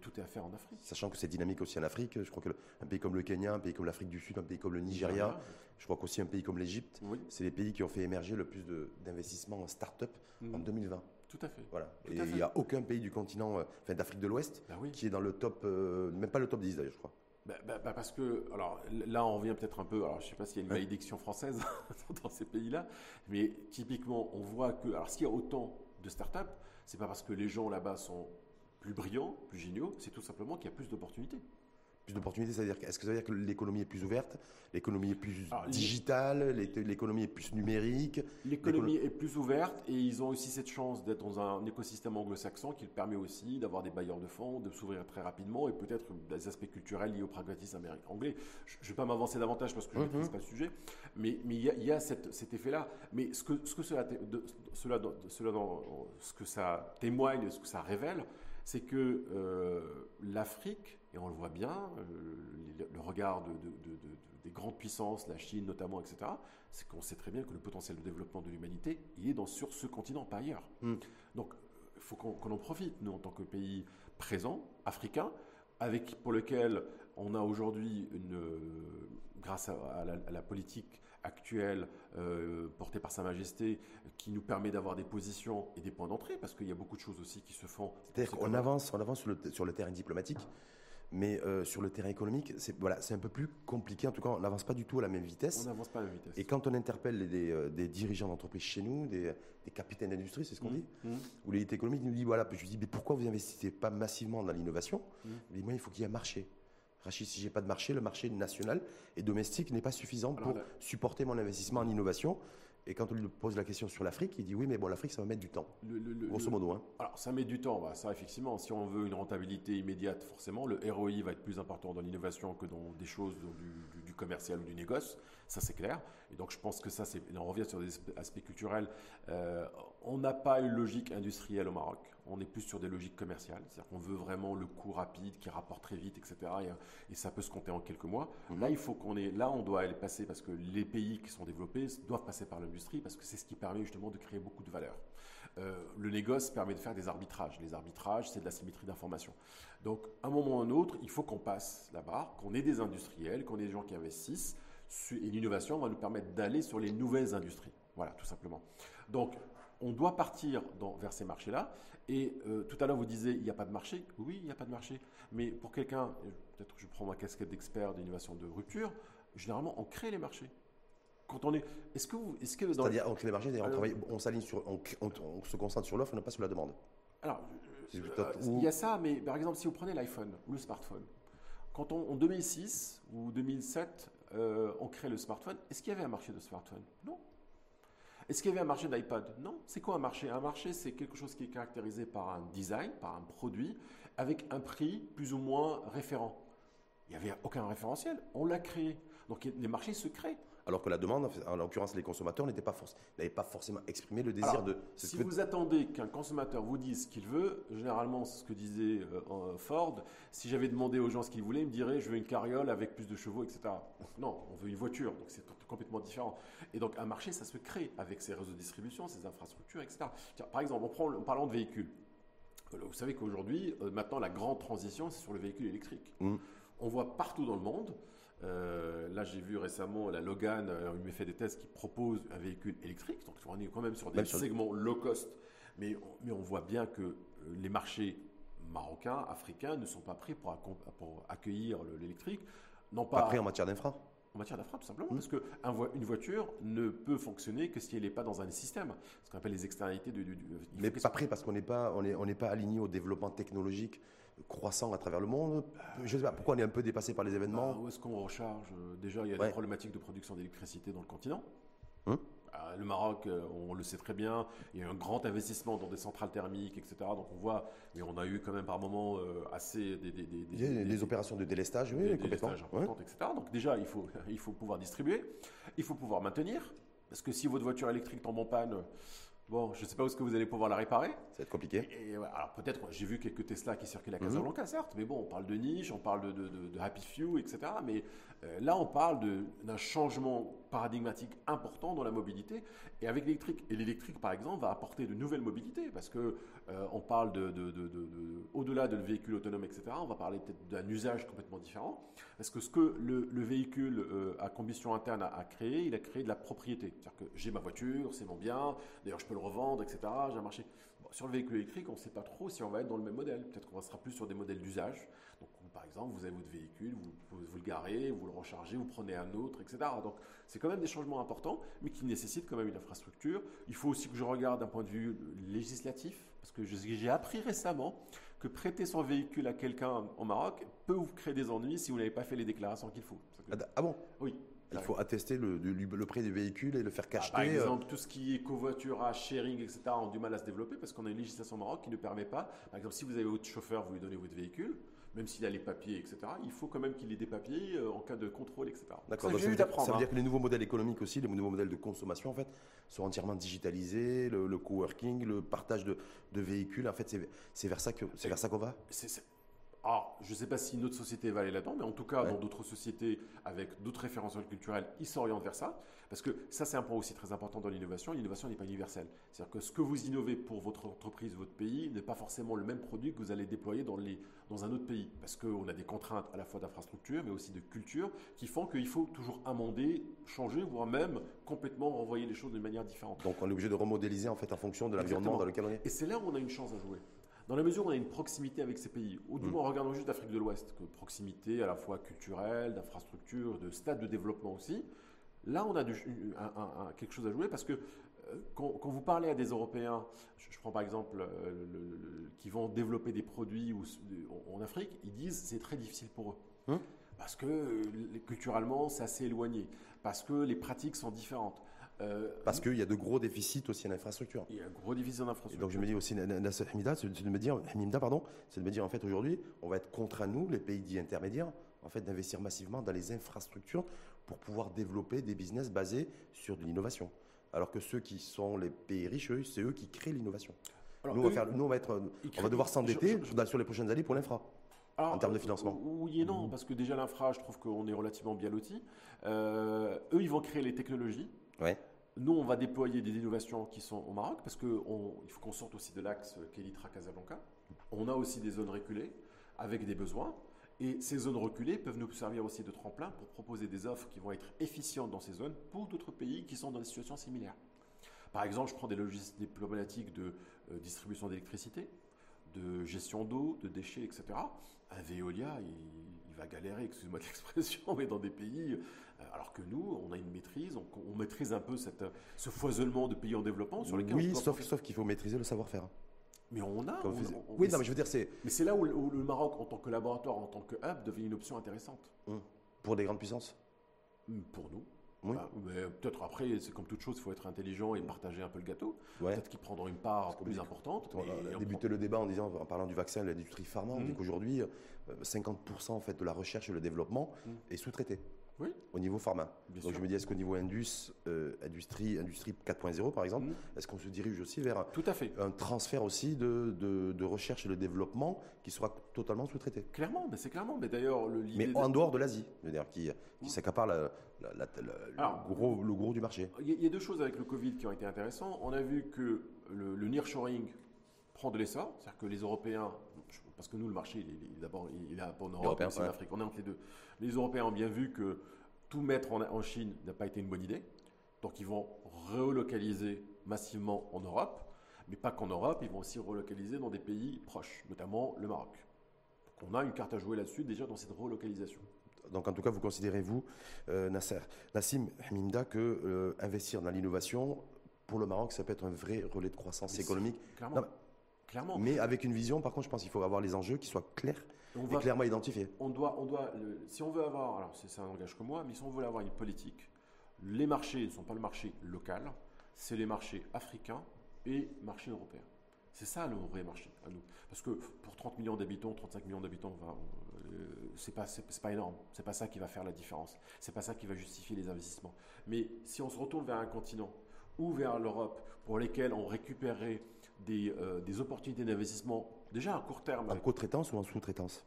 tout est à faire en Afrique. Sachant que c'est dynamique aussi en Afrique. Je crois qu'un pays comme le Kenya, un pays comme l'Afrique du Sud, un pays comme le Nigeria, je crois qu'aussi un pays comme l'Égypte, c'est les pays qui ont fait émerger le plus d'investissements en start-up en 2020. Mmh. Tout à fait. Voilà. et il n'y a aucun pays du continent, euh, enfin d'Afrique de l'Ouest, bah qui est dans le top, euh, même pas le top 10 d'ailleurs, je crois. Bah, bah, bah, parce que, alors là, on revient peut-être un peu, alors je ne sais pas s'il y a une malédiction française dans ces pays-là, mais typiquement, on voit que, alors s'il y a autant de startups, c'est pas parce que les gens là-bas sont plus brillants, plus géniaux, c'est tout simplement qu'il y a plus d'opportunités plus d'opportunités C'est-à-dire, est-ce que ça veut dire que l'économie est plus ouverte, l'économie est plus digitale, l'économie est plus numérique L'économie est plus ouverte et ils ont aussi cette chance d'être dans un écosystème anglo-saxon qui permet aussi d'avoir des bailleurs de fonds, de s'ouvrir très rapidement et peut-être des aspects culturels liés au pragmatisme américain anglais. Je ne vais pas m'avancer davantage parce que je ne maîtrise pas le sujet, mais il y a, y a cet effet-là. Mais ce que, ce que cela, cela, cela ce que ça témoigne, ce que ça révèle, c'est que euh, l'Afrique et on le voit bien, euh, le regard des grandes puissances, la Chine notamment, etc., c'est qu'on sait très bien que le potentiel de développement de l'humanité, il est dans, sur ce continent, pas ailleurs. Hmm. Donc, il faut qu'on en profite, nous, en tant que pays présent, africain, avec, pour lequel on a aujourd'hui, grâce à, la, politique actuelle euh, portée par Sa Majesté, qui nous permet d'avoir des positions et des points d'entrée, parce qu'il y a beaucoup de choses aussi qui se font. C'est-à-dire qu'on avance, on avance sur le, sur le terrain diplomatique, mais euh, sur le terrain économique, c'est voilà, un peu plus compliqué. En tout cas, on n'avance pas du tout à la même vitesse. On n'avance pas à la même vitesse. Et quand on interpelle des, euh, des dirigeants d'entreprise chez nous, des, des capitaines d'industrie, c'est ce qu'on mmh. dit, mmh. ou l'élite économique, nous disent voilà, je lui dis, mais pourquoi vous n'investissez pas massivement dans l'innovation? Mmh. Il moi, il faut qu'il y ait un marché. Rachid, si j'ai pas de marché, le marché national et domestique n'est pas suffisant pour supporter mon investissement en innovation. Et quand on lui pose la question sur l'Afrique, il dit oui, mais bon, l'Afrique, ça va mettre du temps. grosso modo. Hein. Alors, ça met du temps. Bah, ça, effectivement, si on veut une rentabilité immédiate, forcément, le ROI va être plus important dans l'innovation que dans des choses du, commercial ou du négoce. Ça, c'est clair. Et donc, je pense que ça, c'est. On revient sur des aspects culturels. Euh, on n'a pas une logique industrielle au Maroc on est plus sur des logiques commerciales. C'est-à-dire qu'on veut vraiment le coût rapide qui rapporte très vite, etc. Et, ça peut se compter en quelques mois. Mhm. Là, il faut qu'on ait, là, on doit aller passer parce que les pays qui sont développés doivent passer par l'industrie parce que c'est ce qui permet justement de créer beaucoup de valeur. Euh, le négoce permet de faire des arbitrages. Les arbitrages, c'est de la symétrie d'information. Donc, à un moment ou à un autre, il faut qu'on passe la barre, qu'on ait des industriels, qu'on ait des gens qui investissent. Et l'innovation va nous permettre d'aller sur les nouvelles industries. Voilà, tout simplement. Donc, on doit partir vers ces marchés-là. Et euh, tout à l'heure, vous disiez, il n'y a pas de marché. Oui, il n'y a pas de marché. Mais pour quelqu'un, peut-être que je prends ma casquette d'expert d'innovation de rupture, généralement, on crée les marchés. Quand on est, est-ce que vous, est-ce que c'est-à-dire on crée les marchés, on, s'aligne sur, on, se concentre sur l'offre, non pas sur la demande. Alors, euh, il y a ça, mais par exemple, si vous prenez l'iPhone ou le smartphone, quand on, en 2006 ou 2007, euh, on crée le smartphone, est-ce qu'il y avait un marché de smartphone? Non. Est-ce qu'il y avait un marché d'iPod Non. C'est quoi un marché? Un marché, c'est quelque chose qui est caractérisé par un design, par un produit, avec un prix plus ou moins référent. Il n'y avait aucun référentiel. On l'a créé. Donc les marchés se créent alors que la demande, en l'occurrence les consommateurs, n'avaient pas, pas, forcément exprimé le désir de... Si vous attendez qu'un consommateur vous dise ce qu'il veut, généralement c'est ce que disait euh, Ford, si j'avais demandé aux gens ce qu'ils voulaient, ils me diraient je veux une carriole avec plus de chevaux, etc. Non, on veut une voiture, donc c'est complètement différent. Et donc un marché, ça se crée avec ses réseaux de distribution, ses infrastructures, etc. par exemple, en parlant de véhicules, euh, vous savez qu'aujourd'hui, euh, maintenant la grande transition, c'est sur le véhicule électrique. Mmh. On voit partout dans le monde euh, là, j'ai vu récemment la Logan, euh, il m'a fait des tests qui proposent un véhicule électrique. Donc, on est quand même sur des segments low cost. Mais, mais on voit bien que euh, les marchés marocains, africains ne sont pas prêts pour, pour accueillir l'électrique. Non pas, pas prêts en matière d'infra en matière d'infra, tout simplement, mmh. parce qu'une voiture ne peut fonctionner que si elle n'est pas dans un système, ce qu'on appelle les externalités du. du, mais pas prêt parce qu'on n'est pas, on est, on n'est pas aligné au développement technologique croissant à travers le monde. Je ne sais pas pourquoi on est un peu dépassé par les événements. Bah, où est-ce qu'on recharge Déjà, il y a des problématiques de production d'électricité dans le continent. Hum ah, le Maroc, euh, on le sait très bien, il y a eu un grand investissement dans des centrales thermiques, etc. Donc on voit, mais on a eu quand même par moments euh, assez des, des, des, des, opérations de délestage, oui, complètement. importantes, etc. Donc déjà, il faut, il faut pouvoir distribuer, il faut pouvoir maintenir, parce que si votre voiture électrique tombe en panne, Bon, je ne sais pas où est-ce que vous allez pouvoir la réparer. Ça va être compliqué. Et, alors peut-être, j'ai vu quelques Tesla qui circulent à mhm. Casablanca, certes, mais bon, on parle de niche, on parle de, de, Happy Few, etc. Mais euh, là, on parle d'un changement paradigmatique important dans la mobilité et avec l'électrique. Et l'électrique, par exemple, va apporter de nouvelles mobilités parce que euh, on parle de, au-delà de le véhicule autonome, etc. On va parler peut-être d'un usage complètement différent. Parce que ce que le, véhicule euh, à combustion interne a, créé, il a créé de la propriété. C'est-à-dire que j'ai ma voiture, c'est mon bien. D'ailleurs, je peux le revendre, etc. J'ai un marché. sur le véhicule électrique, on ne sait pas trop si on va être dans le même modèle. Peut-être qu'on sera plus sur des modèles d'usage. Donc, par exemple, vous avez votre véhicule, vous, vous, le garez, vous le rechargez, vous prenez un autre, etc. Donc, c'est quand même des changements importants, mais qui nécessitent quand même une infrastructure. Il faut aussi que je regarde d'un point de vue législatif, parce que j'ai appris récemment que prêter son véhicule à quelqu'un au Maroc peut vous créer des ennuis si vous n'avez pas fait les déclarations qu'il faut. Ah, ah bon? Oui. Il faut attester le, le, prix du véhicule et le faire cacheter. par euh. exemple, tout ce qui est covoiturage, sharing, etc., ont du mal à se développer parce qu'on a une législation au Maroc qui ne permet pas. Par exemple, si vous avez votre chauffeur, vous lui donnez votre véhicule, même s'il a les papiers, etc., il faut quand même qu'il ait des papiers euh, en cas de contrôle, etc. D'accord, ça, veut, dire, ça veut dire que les nouveaux modèles économiques aussi, les nouveaux modèles de consommation, en fait, sont entièrement digitalisés, le, le coworking, le partage de, de, véhicules, en fait, c'est vers ça qu'on va? Alors, je ne sais pas si notre société va aller là-dedans, mais en tout cas, dans d'autres sociétés avec d'autres référentiels culturels, ils s'orientent vers ça. Parce que ça, c'est un point aussi très important dans l'innovation. L'innovation n'est pas universelle. C'est-à-dire que ce que vous innovez pour votre entreprise, votre pays, n'est pas forcément le même produit que vous allez déployer dans, les, dans un autre pays. Parce qu'on a des contraintes à la fois d'infrastructure, mais aussi de culture, qui font qu'il faut toujours amender, changer, voire même complètement renvoyer les choses d'une manière différente. Donc, on est obligé de remodéliser en fait en fonction de l'environnement dans lequel on est. Et c'est là où on a une chance à jouer dans la mesure où on a une proximité avec ces pays, ou du mm. moins regardons juste l'Afrique de l'Ouest, que proximité à la fois culturelle, d'infrastructure, de stade de développement aussi, là on a quelque chose à jouer parce que euh, quand, vous parlez à des Européens, je, prends par exemple euh, qui vont développer des produits en Afrique, ils disent c'est très difficile pour eux. Hein? Parce que euh, culturellement c'est assez éloigné, parce que les pratiques sont différentes. Euh, Parce qu'il y a de gros déficits aussi en infrastructure. Il y a un gros déficit en infrastructure. donc je me dis aussi, c'est de me dire, pardon, c'est de me dire en fait aujourd'hui, on va être contre à nous, les pays dits intermédiaires, en fait d'investir massivement dans les infrastructures pour pouvoir développer des business basés sur de l'innovation. Alors que ceux qui sont les pays riches, c'est eux qui créent l'innovation. Nous, on va faire, nous, on va être, on va devoir s'endetter sur les prochaines années pour l'infra. en termes de financement Oui et non, parce que déjà l'infra, je trouve qu'on est relativement bien loti. Euh, eux, ils vont créer les technologies. Ouais. Nous, on va déployer des innovations qui sont au Maroc parce qu'il faut qu'on sorte aussi de l'axe Kelitra-Casablanca. On a aussi des zones reculées avec des besoins. Et ces zones reculées peuvent nous servir aussi de tremplin pour proposer des offres qui vont être efficientes dans ces zones pour d'autres pays qui sont dans des situations similaires. Par exemple, je prends des logistiques, problématiques de euh, distribution d'électricité, de gestion d'eau, de déchets, etc. Un Veolia, il, va galérer, excusez-moi l'expression, mais dans des pays alors que nous, on a une maîtrise, on, maîtrise un peu cette, ce foisonnement de pays en développement sur lesquels Oui, sauf, sauf qu'il faut maîtriser le savoir-faire. Mais on a. oui, non, mais je veux dire, c'est. Mais c'est là où, le Maroc, en tant que laboratoire, en tant que hub, devient une option intéressante. Hum. Pour des grandes puissances hum, Pour nous. Oui. Bah, peut-être après, c'est comme toute chose, il faut être intelligent et partager un peu le gâteau. Peut-être qu'ils prendront une part plus importante. On a débuté le débat en disant, en parlant du vaccin, l'industrie pharma, on dit hum. qu'aujourd'hui, 50% euh, en fait de la recherche et le développement est sous-traité au niveau pharma. Donc je me dis, est-ce qu'au niveau indus, euh, industrie, industrie 4.0 par exemple, mm. est-ce qu'on se dirige aussi vers Tout à fait. un transfert aussi de, de, recherche et de développement qui sera totalement sous-traité? Clairement, mais c'est clairement. Mais d'ailleurs, le Mais en dehors de l'Asie, qui, qui mm. s'accapare le, gros, le gros du marché. Il y, a deux choses avec le Covid qui ont été intéressantes. On a vu que le, le nearshoring prend de l'essor, c'est-à-dire que les Européens parce que nous, le marché, il est, d'abord, il est en Europe en Afrique. On est entre les deux. Les Européens ont bien vu que tout mettre en, Chine n'a pas été une bonne idée. Donc, ils vont relocaliser massivement en Europe, mais pas qu'en Europe, ils vont aussi relocaliser dans des pays proches, notamment le Maroc. Donc, on a une carte à jouer là-dessus déjà dans cette relocalisation. Donc en tout cas, vous considérez, vous, euh, Nasser, Nassim Hamimda, que euh, investir dans l'innovation, pour le Maroc, ça peut être un vrai relais de croissance économique. Clairement. Mais avec une vision, par contre, je pense qu'il faut avoir les enjeux qui soient clairs et clairement identifiés. On doit, on doit, si on veut avoir, alors c'est un langage que moi, mais si on veut avoir une politique, les marchés ne sont pas le marché local, c'est les marchés africains et marchés européens. C'est ça le vrai marché à nous. Parce que pour 30 millions d'habitants, 35 millions d'habitants, euh, c'est pas, c'est, pas énorme. C'est pas ça qui va faire la différence. C'est pas ça qui va justifier les investissements. Mais si on se retourne vers un continent ou vers l'Europe pour lesquels on récupérerait euh, des, opportunités d'investissement déjà à court terme. En co-traitance ou en sous-traitance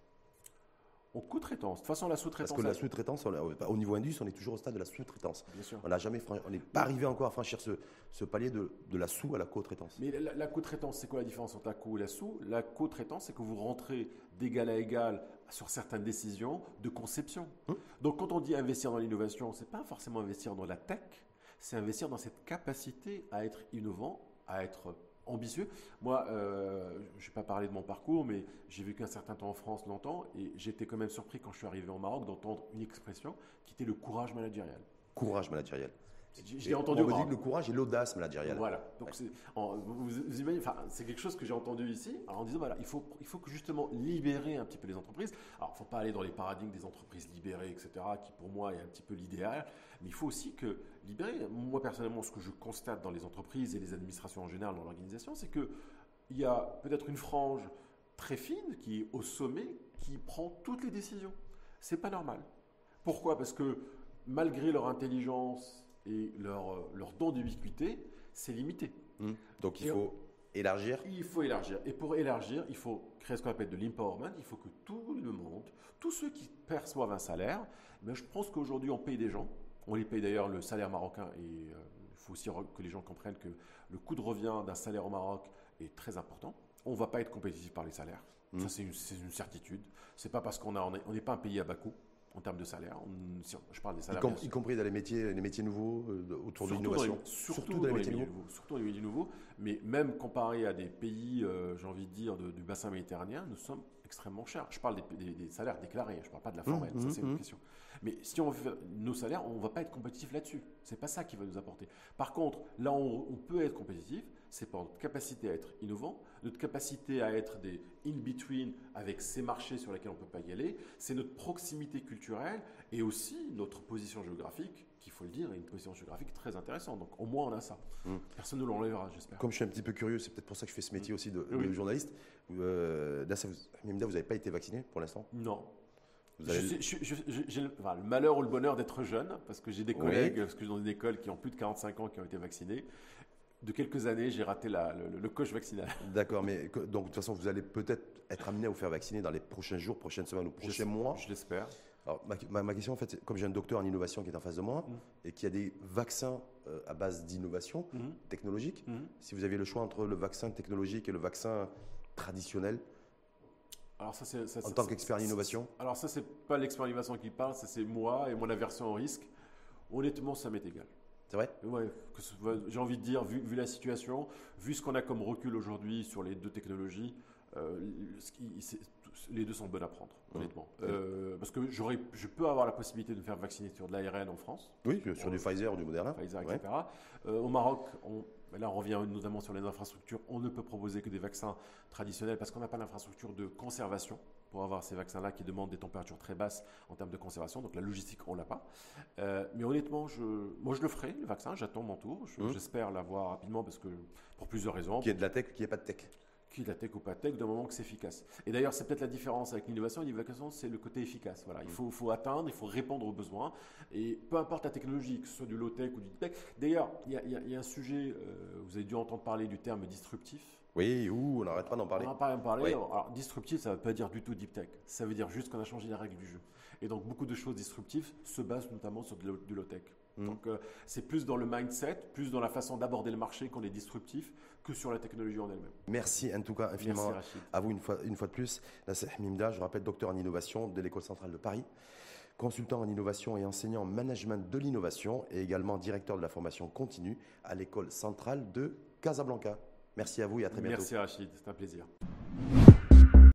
en co-traitance. De toute façon, la sous-traitance. Parce que la sous-traitance, au niveau indus, on est toujours au stade de la sous-traitance. On n'a jamais, on n'est pas arrivé encore à franchir ce, palier de, la sous à la co-traitance. Mais la, co-traitance, c'est quoi la différence entre la co et la sous? La co-traitance, c'est que vous rentrez d'égal à égal sur certaines décisions de conception. Hum. Donc, quand on dit investir dans l'innovation, c'est pas forcément investir dans la tech, c'est investir dans cette capacité à être innovant, à être ambitieux. Moi, euh, je ne vais pas parler de mon parcours, mais j'ai vécu un certain temps en France longtemps et j'étais quand même surpris quand je suis arrivé au Maroc d'entendre une expression qui était le courage managérial. Courage managérial. J'ai entendu. On me dit que le courage et l'audace managériale. Voilà. Donc c'est, vous, imaginez, enfin, c'est quelque chose que j'ai entendu ici, en disant voilà, il faut, il faut que justement libérer un petit peu les entreprises. Alors, il ne faut pas aller dans les paradigmes des entreprises libérées, etc., qui pour moi est un petit peu l'idéal, mais il faut aussi que libérer. Moi personnellement, ce que je constate dans les entreprises et les administrations en général dans l'organisation, c'est que il y a peut-être une frange très fine qui est au sommet, qui prend toutes les décisions. C'est pas normal. Pourquoi? Parce que malgré leur intelligence et leur, euh, leur don d'ubiquité, c'est limité. Mmh. Donc il faut élargir Il faut élargir. Et pour élargir, il faut créer ce qu'on appelle de l'empowerment. Il faut que tout le monde, tous ceux qui perçoivent un salaire, mais je pense qu'aujourd'hui, on paye des gens. On les paye d'ailleurs le salaire marocain. Et euh, il faut aussi que les gens comprennent que le coût de revient d'un salaire au Maroc est très important. On ne va pas être compétitif par les salaires. Ça, mmh. c'est une, une, certitude. C'est pas parce qu'on n'est on pas un pays à bas coût en termes de salaire. je parle des salaires. Y, compris dans les métiers, les métiers nouveaux euh, autour de l'innovation. Surtout, dans les métiers nouveaux. Surtout dans les métiers nouveaux. Mais même comparé à des pays, euh, j'ai envie de dire, du bassin méditerranéen, nous sommes extrêmement chers. Je parle des, salaires déclarés, je ne parle pas de la mmh, formelle. ça, c'est une mmh, mmh. question. Mais si on veut nos salaires, on ne va pas être compétitif là-dessus. C'est pas ça qui va nous apporter. Par contre, là où on peut être compétitif, c'est par notre capacité à être innovant, notre capacité à être des in-between avec ces marchés sur lesquels on ne peut pas y aller, c'est notre proximité culturelle et aussi notre position géographique, qu'il faut le dire, est une position géographique très intéressante. Donc au moins on a ça. Mmh. Personne ne l'enlèvera, j'espère. Comme je suis un petit peu curieux, c'est peut-être pour ça que je fais ce métier mmh. aussi de, journaliste. Euh, là, vous n'avez pas été vacciné pour l'instant? Non. J'ai le malheur ou le bonheur d'être jeune, parce que j'ai des collègues, parce que je suis dans une école qui ont plus de 45 ans qui ont été vaccinés de quelques années, j'ai raté le, coche vaccinal. D'accord, mais donc de toute façon, vous allez peut-être être amené à vous faire vacciner dans les prochains jours, prochaines semaines ou prochains mois. Je l'espère. Alors, ma, question, en fait, comme j'ai un docteur en innovation qui est en face de moi mm. et qui a des vaccins euh, à base d'innovation mm. technologique, mm. si vous aviez le choix entre le vaccin technologique et le vaccin traditionnel, alors ça, en tant qu'expert en innovation Alors ça, c'est pas l'expert en innovation qui parle, c'est moi et mon aversion au risque. Honnêtement, ça m'est égal. Ouais, j'ai envie de dire, vu, la situation, vu ce qu'on a comme recul aujourd'hui sur les deux technologies, euh, les deux sont bonnes à prendre, mmh. honnêtement. Euh, parce que je peux avoir la possibilité de me faire vacciner sur de l'ARN en France. Oui, sur du Pfizer ou du Moderna. Pfizer, etc. Euh, au Maroc, on, là on revient notamment sur les infrastructures, on ne peut proposer que des vaccins traditionnels parce qu'on n'a pas d'infrastructure de conservation pour avoir ces vaccins-là qui demandent des températures très basses en termes de conservation. Donc la logistique, on l'a pas. Euh, mais honnêtement, je, moi je le ferai, le vaccin, j'attends mon tour. Mmh. J'espère l'avoir rapidement parce que pour plusieurs raisons. Qui est de la tech, qui n'est pas de tech qui est de la tech ou pas tech, d'un moment que c'est efficace. Et d'ailleurs, c'est peut-être la différence avec l'innovation. L'innovation, c'est le côté efficace. Voilà, il faut, faut, atteindre, il faut répondre aux besoins. Et peu importe la technologie, que ce soit du low-tech ou du deep-tech. D'ailleurs, il y, y, a un sujet, euh, vous avez dû entendre parler du terme disruptif. Oui, ou on n'arrête pas d'en parler. On n'arrête pas d'en parler. Alors, disruptif, ça ne veut pas dire du tout deep tech. Ça veut dire juste qu'on a changé les règles du jeu. Et donc, beaucoup de choses disruptives se basent notamment sur du low-tech. Hmm. Donc, euh, c'est plus dans le mindset, plus dans la façon d'aborder le marché qu'on est disruptif que sur la technologie en elle-même. Merci en tout cas infiniment à vous une fois, une fois de plus. Nasseh Mimda, je rappelle docteur en innovation de l'École centrale de Paris, consultant en innovation et enseignant en management de l'innovation et également directeur de la formation continue à l'École centrale de Casablanca. Merci à vous et à très bientôt. Merci Rachid, c'est un plaisir.